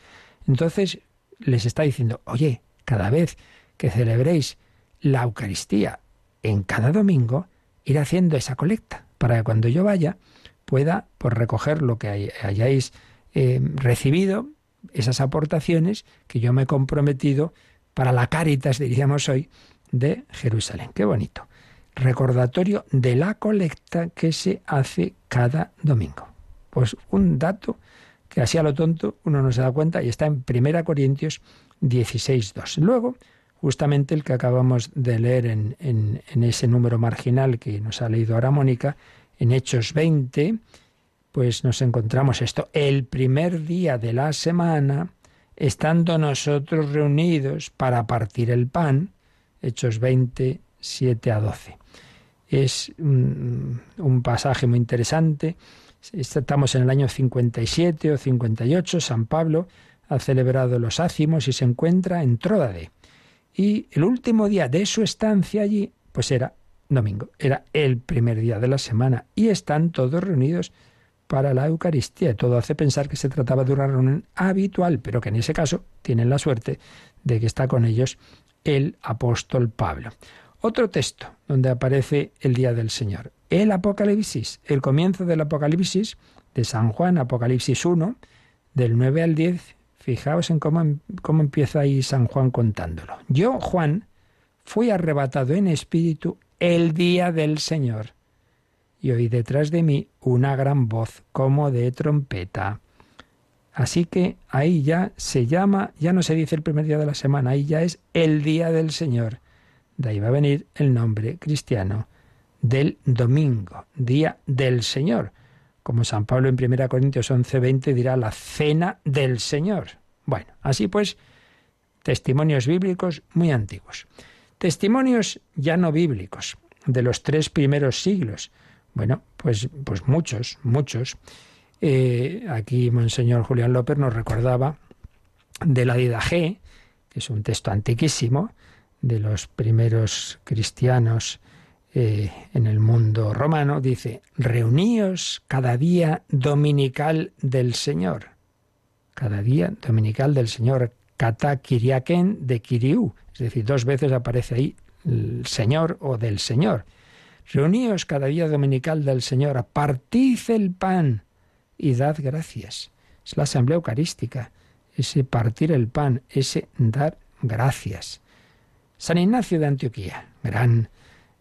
Entonces les está diciendo, oye, cada vez que celebréis la Eucaristía en cada domingo, ir haciendo esa colecta, para que cuando yo vaya pueda pues, recoger lo que hayáis eh, recibido, esas aportaciones que yo me he comprometido para la Cáritas, diríamos hoy, de Jerusalén. Qué bonito. Recordatorio de la colecta que se hace cada domingo. Pues un dato que así a lo tonto uno no se da cuenta y está en 1 Corintios 16.2. Luego, justamente el que acabamos de leer en, en, en, ese número marginal que nos ha leído ahora Mónica, en Hechos 20, pues nos encontramos esto. El primer día de la semana, estando nosotros reunidos para partir el pan, Hechos 20, 7 a 12. Es un, pasaje muy interesante. Estamos en el año 57 o 58. San Pablo ha celebrado los ácimos y se encuentra en Tródade. Y el último día de su estancia allí, pues era domingo, era el primer día de la semana y están todos reunidos para la Eucaristía. Todo hace pensar que se trataba de una reunión habitual, pero que en ese caso tienen la suerte de que está con ellos el apóstol Pablo. Otro texto donde aparece el día del Señor. El Apocalipsis, el comienzo del Apocalipsis de San Juan, Apocalipsis 1, del 9 al 10. Fijaos en cómo, cómo empieza ahí San Juan contándolo. Yo, Juan, fui arrebatado en espíritu el día del Señor y oí detrás de mí una gran voz como de trompeta Así que ahí ya se llama, ya no se dice el primer día de la semana, ahí ya es el día del Señor. De ahí va a venir el nombre cristiano del domingo, día del Señor. Como San Pablo en 1 Corintios 11:20 dirá la cena del Señor. Bueno, así pues, testimonios bíblicos muy antiguos. Testimonios ya no bíblicos, de los tres primeros siglos. Bueno, pues, pues muchos, muchos. Eh, aquí Monseñor Julián López nos recordaba de la G, que es un texto antiquísimo de los primeros cristianos eh, en el mundo romano, dice, reuníos cada día dominical del Señor. Cada día dominical del Señor, kata kiriaken de kiriu, es decir, dos veces aparece ahí el Señor o del Señor. Reuníos cada día dominical del Señor, partid el pan y dad gracias. Es la asamblea eucarística, ese partir el pan, ese dar gracias. San Ignacio de Antioquía, gran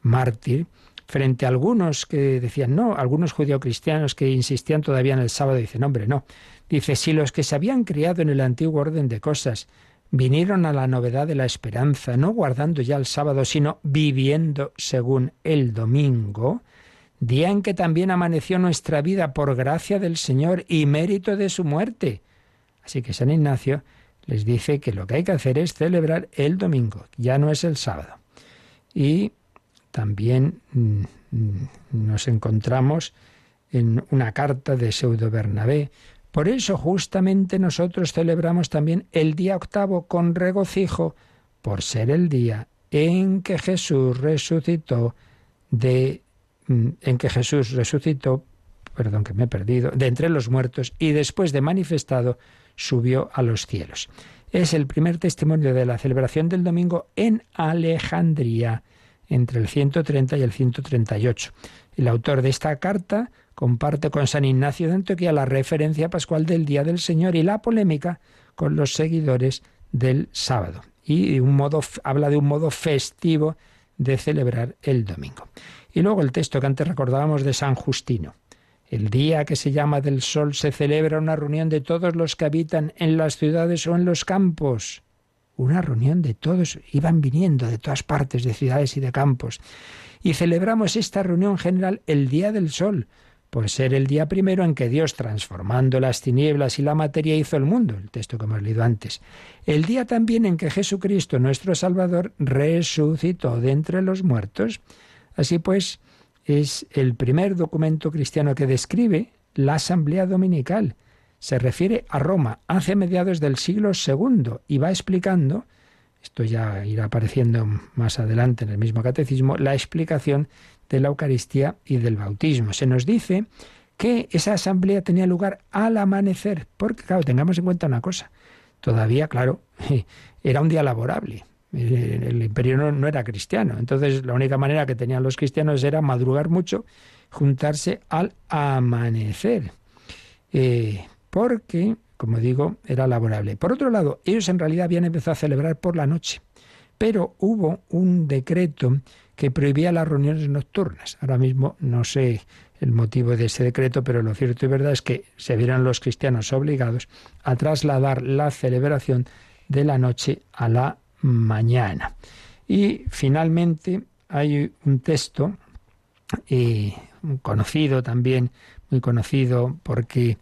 mártir, frente a algunos que decían no, algunos judio-cristianos que insistían todavía en el sábado, dicen, hombre, no. Dice, si los que se habían criado en el antiguo orden de cosas vinieron a la novedad de la esperanza, no guardando ya el sábado, sino viviendo según el domingo, día en que también amaneció nuestra vida por gracia del Señor y mérito de su muerte. Así que San Ignacio les dice que lo que hay que hacer es celebrar el domingo, ya no es el sábado. Y también mm, nos encontramos en una carta de Pseudo Bernabé. Por eso justamente nosotros celebramos también el día octavo con regocijo, por ser el día en que Jesús resucitó de Mm, que Jesús resucitó, perdón que me he perdido, de entre los muertos y después de manifestado subió a los cielos. Es el primer testimonio de la celebración del domingo en Alejandría, entre el 130 y el 138. El autor de esta carta comparte con San Ignacio de Antioquía la referencia pascual del Día del Señor y la polémica con los seguidores del sábado. Y un modo, habla de un modo festivo de celebrar el domingo. Y luego el texto que antes recordábamos de San Justino. El día que se llama del sol se celebra una reunión de todos los que habitan en las ciudades o en los campos. Una reunión de todos, iban viniendo de todas partes, de ciudades y de campos. Y celebramos esta reunión general el día del sol, por ser el día primero en que Dios, transformando las tinieblas y la materia, hizo el mundo, el texto que hemos leído antes. El día también en que Jesucristo, nuestro Salvador, resucitó de entre los muertos. Así pues, es el primer documento cristiano que describe la asamblea dominical. Se refiere a Roma hace mediados del siglo II y va explicando, esto ya irá apareciendo más adelante en el mismo catecismo, la explicación de la Eucaristía y del bautismo. Se nos dice que esa asamblea tenía lugar al amanecer, porque claro, tengamos en cuenta una cosa, todavía, claro, era un día laborable, el imperio no, era cristiano, entonces la única manera que tenían los cristianos era madrugar mucho, juntarse al amanecer, eh, porque, como digo, era laborable. Por otro lado, ellos en realidad habían empezado a celebrar por la noche, pero hubo un decreto que prohibía las reuniones nocturnas. Ahora mismo no sé el motivo de ese decreto, pero lo cierto y verdad es que se vieron los cristianos obligados a trasladar la celebración de la noche a la mañana. Y finalmente hay un texto eh, conocido también, muy conocido porque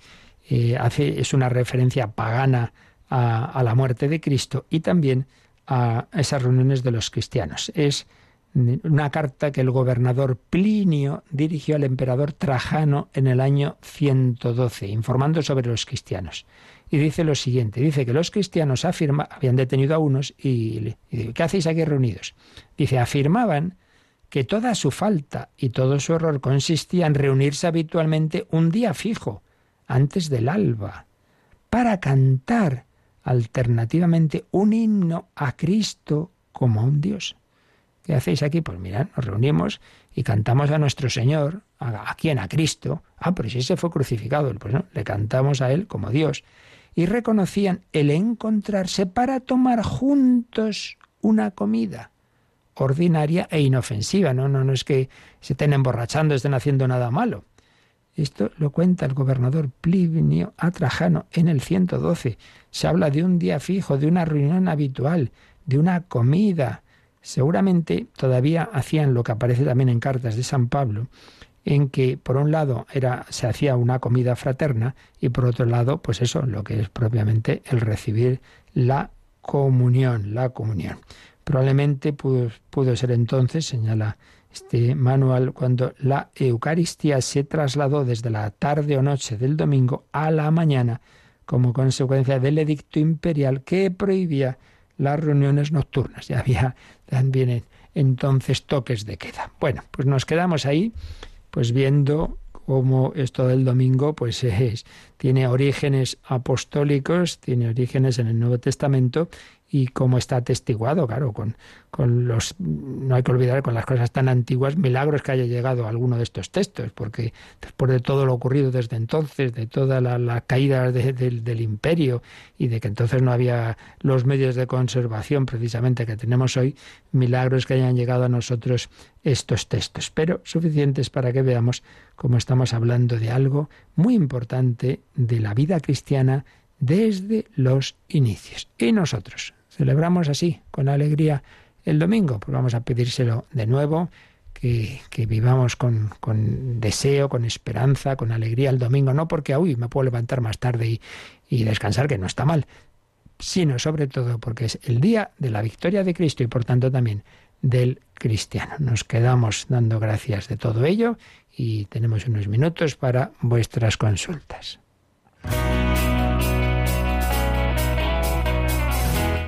eh, hace, es una referencia pagana a, la muerte de Cristo y también a esas reuniones de los cristianos. Es una carta que el gobernador Plinio dirigió al emperador Trajano en el año 112, informando sobre los cristianos. Y dice lo siguiente, dice que los cristianos afirma, habían detenido a unos y, y ¿qué hacéis aquí reunidos? Dice, afirmaban que toda su falta y todo su error consistía en reunirse habitualmente un día fijo, antes del alba, para cantar alternativamente un himno a Cristo como a un Dios. ¿Qué hacéis aquí? Pues mirad, nos reunimos y cantamos a nuestro Señor, a, quién, a Cristo. Ah, pero si ese fue crucificado, pues no, le cantamos a Él como Dios. Y reconocían el encontrarse para tomar juntos una comida ordinaria e inofensiva. No, no, no es que se estén emborrachando, estén haciendo nada malo. Esto lo cuenta el gobernador Plinio Atrajano en el 112. Se habla de un día fijo, de una reunión habitual, de una comida, Seguramente todavía hacían lo que aparece también en cartas de San Pablo, en que por un lado era se hacía una comida fraterna y por otro lado, pues eso, lo que es propiamente el recibir la comunión, la comunión. Probablemente pudo, pudo ser entonces, señala este manual, cuando la Eucaristía se trasladó desde la tarde o noche del domingo a la mañana como consecuencia del edicto imperial que prohibía las reuniones nocturnas. Ya había también entonces toques de queda. Bueno, pues nos quedamos ahí, pues viendo cómo esto del domingo pues es, tiene orígenes apostólicos, tiene orígenes en el Nuevo Testamento y cómo está atestiguado, claro, con, con los, no hay que olvidar con las cosas tan antiguas, milagros que haya llegado alguno de estos textos, porque después de todo lo ocurrido desde entonces, de toda la, caída del imperio y de que entonces no había los medios de conservación precisamente que tenemos hoy, milagros que hayan llegado a nosotros estos textos, pero suficientes para que veamos cómo estamos hablando de algo muy importante de la vida cristiana desde los inicios. Y nosotros, celebramos así, con alegría, el domingo. Pues vamos a pedírselo de nuevo, que, vivamos con, deseo, con esperanza, con alegría el domingo, no porque hoy me puedo levantar más tarde y, y descansar, que no está mal, sino sobre todo porque es el día de la victoria de Cristo y por tanto también del cristiano. Nos quedamos dando gracias de todo ello y tenemos unos minutos para vuestras consultas.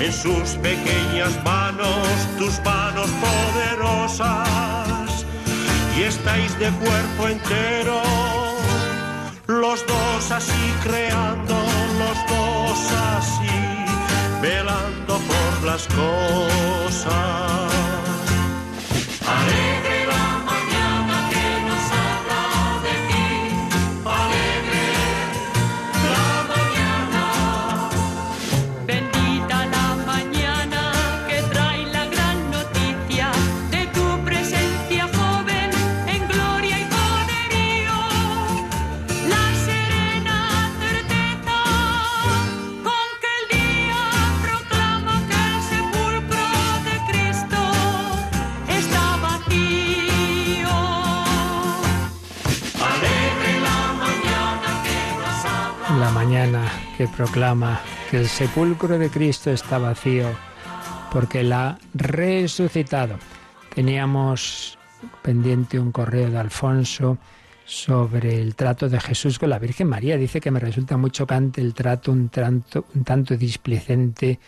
en sus pequeñas manos tus manos poderosas y estáis de cuerpo entero, los dos así creando, los dos así velando por las cosas. Que proclama que el sepulcro de Cristo está vacío porque la ha resucitado. Teníamos pendiente un correo de Alfonso sobre el trato de Jesús con la Virgen María. Dice que me resulta muy chocante el trato un tanto, un tanto displicente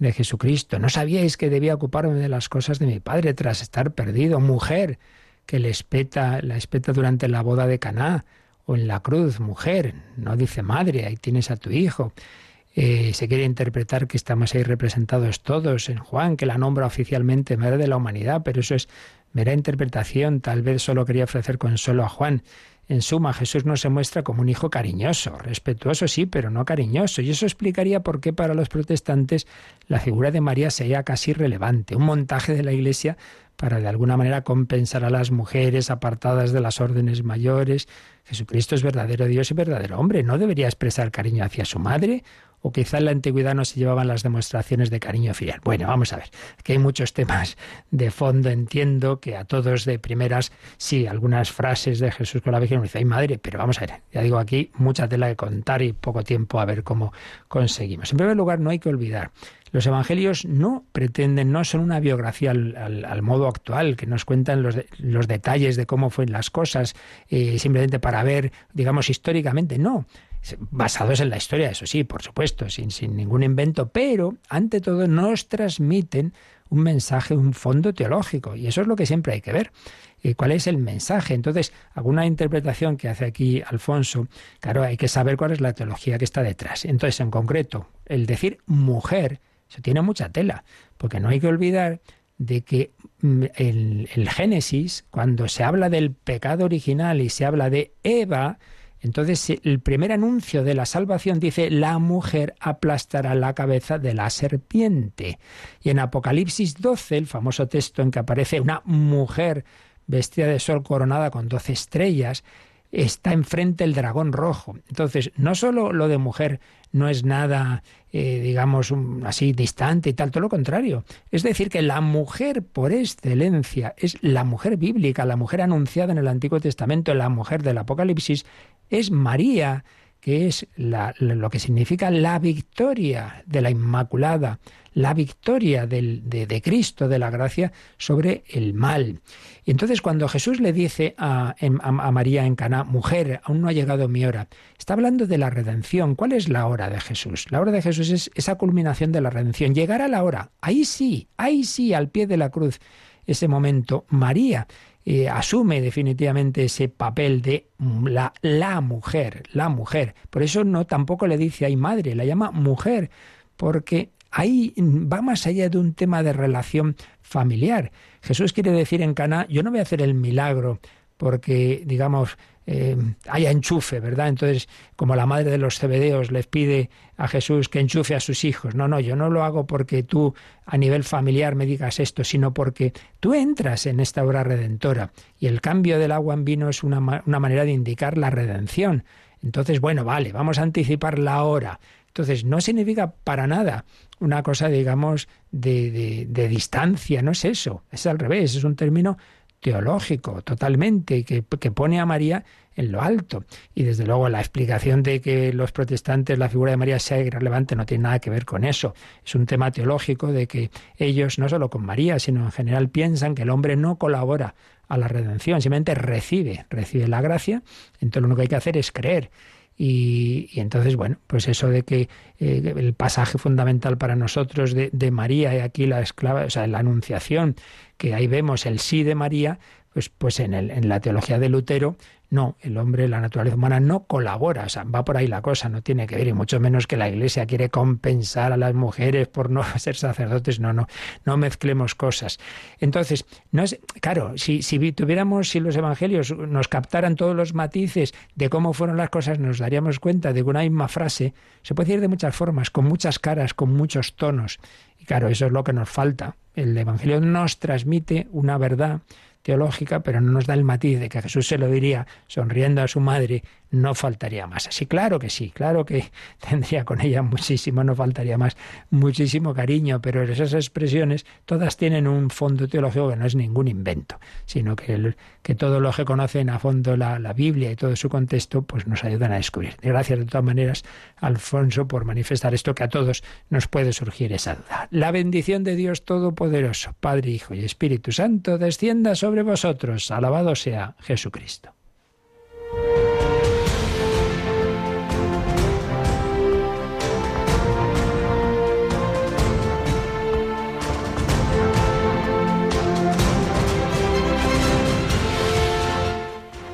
de Jesucristo. No sabíais que debía ocuparme de las cosas de mi padre tras estar perdido. Mujer que le espeta, la espeta durante la boda de Caná en la cruz, mujer, no dice madre, ahí tienes a tu hijo. Eh, se quiere interpretar que estamos ahí representados todos en Juan, que la nombra oficialmente madre de la humanidad, pero eso es mera interpretación, tal vez solo quería ofrecer consuelo a Juan. En suma, Jesús no se muestra como un hijo cariñoso, respetuoso sí, pero no cariñoso. Y eso explicaría por qué para los protestantes la figura de María sería casi relevante, un montaje de la Iglesia para de alguna manera compensar a las mujeres apartadas de las órdenes mayores. Jesucristo es verdadero Dios y verdadero hombre. ¿No debería expresar cariño hacia su madre? ¿O quizá en la antigüedad no se llevaban las demostraciones de cariño filial? Bueno, vamos a ver. Aquí hay muchos temas de fondo. Entiendo que a todos de primeras, sí, algunas frases de Jesús con la Virgen me dice, ay madre, pero vamos a ver. Ya digo aquí, mucha tela de contar y poco tiempo a ver cómo conseguimos. En primer lugar, no hay que olvidar los evangelios no pretenden, no son una biografía al, modo actual, que nos cuentan los, detalles de cómo fueron las cosas, eh, simplemente para ver, digamos, históricamente, no. Basados en la historia, eso sí, por supuesto, sin, sin ningún invento, pero ante todo nos transmiten un mensaje, un fondo teológico, y eso es lo que siempre hay que ver. eh, cuál es el mensaje. Entonces, alguna interpretación que hace aquí Alfonso, claro, hay que saber cuál es la teología que está detrás. Entonces, en concreto, el decir mujer, eso tiene mucha tela, porque no hay que olvidar de que mm, el, el Génesis, cuando se habla del pecado original y se habla de Eva, entonces el primer anuncio de la salvación dice, la mujer aplastará la cabeza de la serpiente. Y en Apocalipsis 12, el famoso texto en que aparece una mujer vestida de sol coronada con doce estrellas, está enfrente el dragón rojo. Entonces, no solo lo de mujer no es nada, eh, digamos, así distante y tal, todo lo contrario. Es decir, que la mujer por excelencia es la mujer bíblica, la mujer anunciada en el Antiguo Testamento, la mujer del Apocalipsis, es María, que es lo que significa la victoria de la Inmaculada, la victoria del, de, Cristo, de la gracia, sobre el mal. Y entonces cuando Jesús le dice a, a, María en Caná, mujer, aún no ha llegado mi hora, está hablando de la redención. ¿Cuál es la hora de Jesús? La hora de Jesús es esa culminación de la redención. Llegar a la hora, ahí sí, ahí sí, al pie de la cruz, ese momento. María eh, asume definitivamente ese papel de la, la mujer, la mujer. Por eso no tampoco le dice ay madre, la llama mujer, porque ahí va más allá de un tema de relación familiar. Jesús quiere decir en Cana, yo no voy a hacer el milagro porque, digamos, eh, haya enchufe, ¿verdad? Entonces, como la madre de los cebedeos les pide a Jesús que enchufe a sus hijos. No, no, yo no lo hago porque tú a nivel familiar me digas esto, sino porque tú entras en esta obra redentora y el cambio del agua en vino es una, una manera de indicar la redención. Entonces, bueno, vale, vamos a anticipar la hora. Entonces, no significa para nada una cosa, digamos, de, de, de distancia, no es eso, es al revés, es un término teológico totalmente, que, que pone a María en lo alto. Y desde luego la explicación de que los protestantes la figura de María sea irrelevante no tiene nada que ver con eso. Es un tema teológico de que ellos, no solo con María, sino en general piensan que el hombre no colabora a la redención, simplemente recibe, recibe la gracia, entonces lo único que hay que hacer es creer. Y, entonces, bueno, pues eso de que eh, el pasaje fundamental para nosotros de, de María y aquí la esclava, o sea, la anunciación, que ahí vemos el sí de María, pues, pues en, el, en la teología de Lutero no, el hombre, la naturaleza humana no colabora, o sea, va por ahí la cosa, no tiene que ver, y mucho menos que la Iglesia quiere compensar a las mujeres por no ser sacerdotes, no, no, no mezclemos cosas. Entonces, no es, claro, si, si tuviéramos, si los evangelios nos captaran todos los matices de cómo fueron las cosas, nos daríamos cuenta de que una misma frase se puede decir de muchas formas, con muchas caras, con muchos tonos. Y claro, eso es lo que nos falta. El Evangelio nos transmite una verdad teológica, pero no nos da el matiz de que Jesús se lo diría sonriendo a su madre, no faltaría más. Así, claro que sí, claro que tendría con ella muchísimo, no faltaría más, muchísimo cariño, pero esas expresiones todas tienen un fondo teológico que no es ningún invento, sino que, que todo lo que conocen a fondo la, la Biblia y todo su contexto, pues nos ayudan a descubrir. Gracias de todas maneras, Alfonso, por manifestar esto que a todos nos puede surgir esa duda. La bendición de Dios Todopoderoso, Padre, Hijo y Espíritu Santo, descienda sobre vosotros. Alabado sea Jesucristo.